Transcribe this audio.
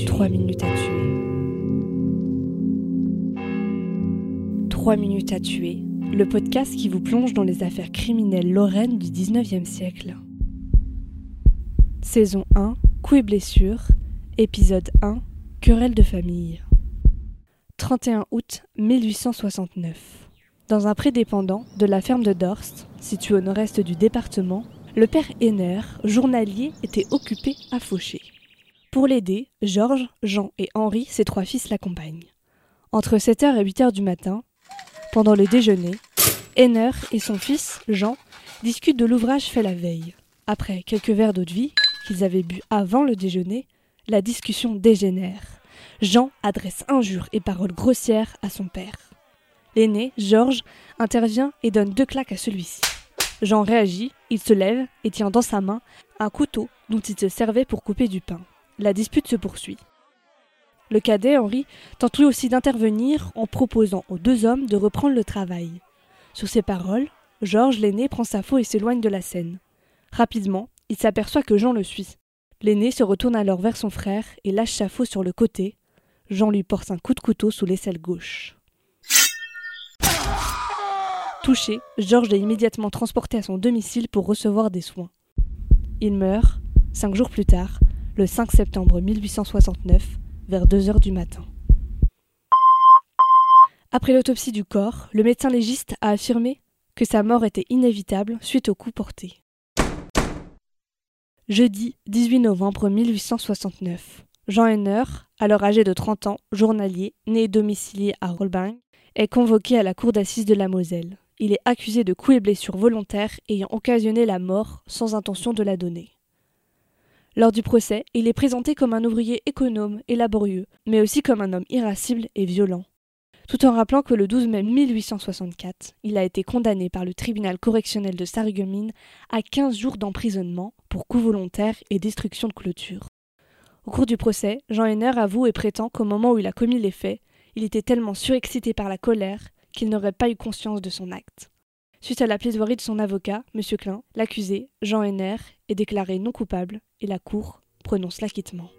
tuer. 3 minutes à tuer. 3 minutes à tuer. Le podcast qui vous plonge dans les affaires criminelles lorraines du 19e siècle. Saison 1, Coups et blessures. Épisode 1, Querelle de famille. 31 août 1869. Dans un prédépendant de la ferme de Dorst, situé au nord-est du département, le père Henner, journalier, était occupé à faucher. Pour l'aider, Georges, Jean et Henri, ses trois fils, l'accompagnent. Entre 7h et 8h du matin, pendant le déjeuner, Henner et son fils, Jean, discutent de l'ouvrage fait la veille. Après quelques verres d'eau de vie qu'ils avaient bu avant le déjeuner, la discussion dégénère. Jean adresse injures et paroles grossières à son père. L'aîné, Georges, intervient et donne deux claques à celui-ci. Jean réagit, il se lève et tient dans sa main un couteau dont il se servait pour couper du pain. La dispute se poursuit. Le cadet, Henri, tente lui aussi d'intervenir en proposant aux deux hommes de reprendre le travail. Sur ces paroles, Georges, l'aîné, prend sa faux et s'éloigne de la scène. Rapidement, il s'aperçoit que Jean le suit. L'aîné se retourne alors vers son frère et lâche sa faux sur le côté. Jean lui porte un coup de couteau sous l'aisselle gauche. Touché, Georges est immédiatement transporté à son domicile pour recevoir des soins. Il meurt, cinq jours plus tard, le 5 septembre 1869, vers 2 heures du matin. Après l'autopsie du corps, le médecin légiste a affirmé que sa mort était inévitable suite au coup porté. Jeudi 18 novembre 1869. Jean Henner, alors âgé de 30 ans, journalier, né et domicilié à Rolbing, est convoqué à la cour d'assises de la Moselle il est accusé de coups et blessures volontaires ayant occasionné la mort sans intention de la donner. Lors du procès, il est présenté comme un ouvrier économe et laborieux, mais aussi comme un homme irascible et violent. Tout en rappelant que le 12 mai 1864, il a été condamné par le tribunal correctionnel de Sarreguemines à 15 jours d'emprisonnement pour coups volontaires et destruction de clôture. Au cours du procès, Jean Henner avoue et prétend qu'au moment où il a commis les faits, il était tellement surexcité par la colère qu'il n'aurait pas eu conscience de son acte. Suite à la plaidoirie de son avocat, M. Klein, l'accusé, Jean Henner, est déclaré non coupable et la Cour prononce l'acquittement.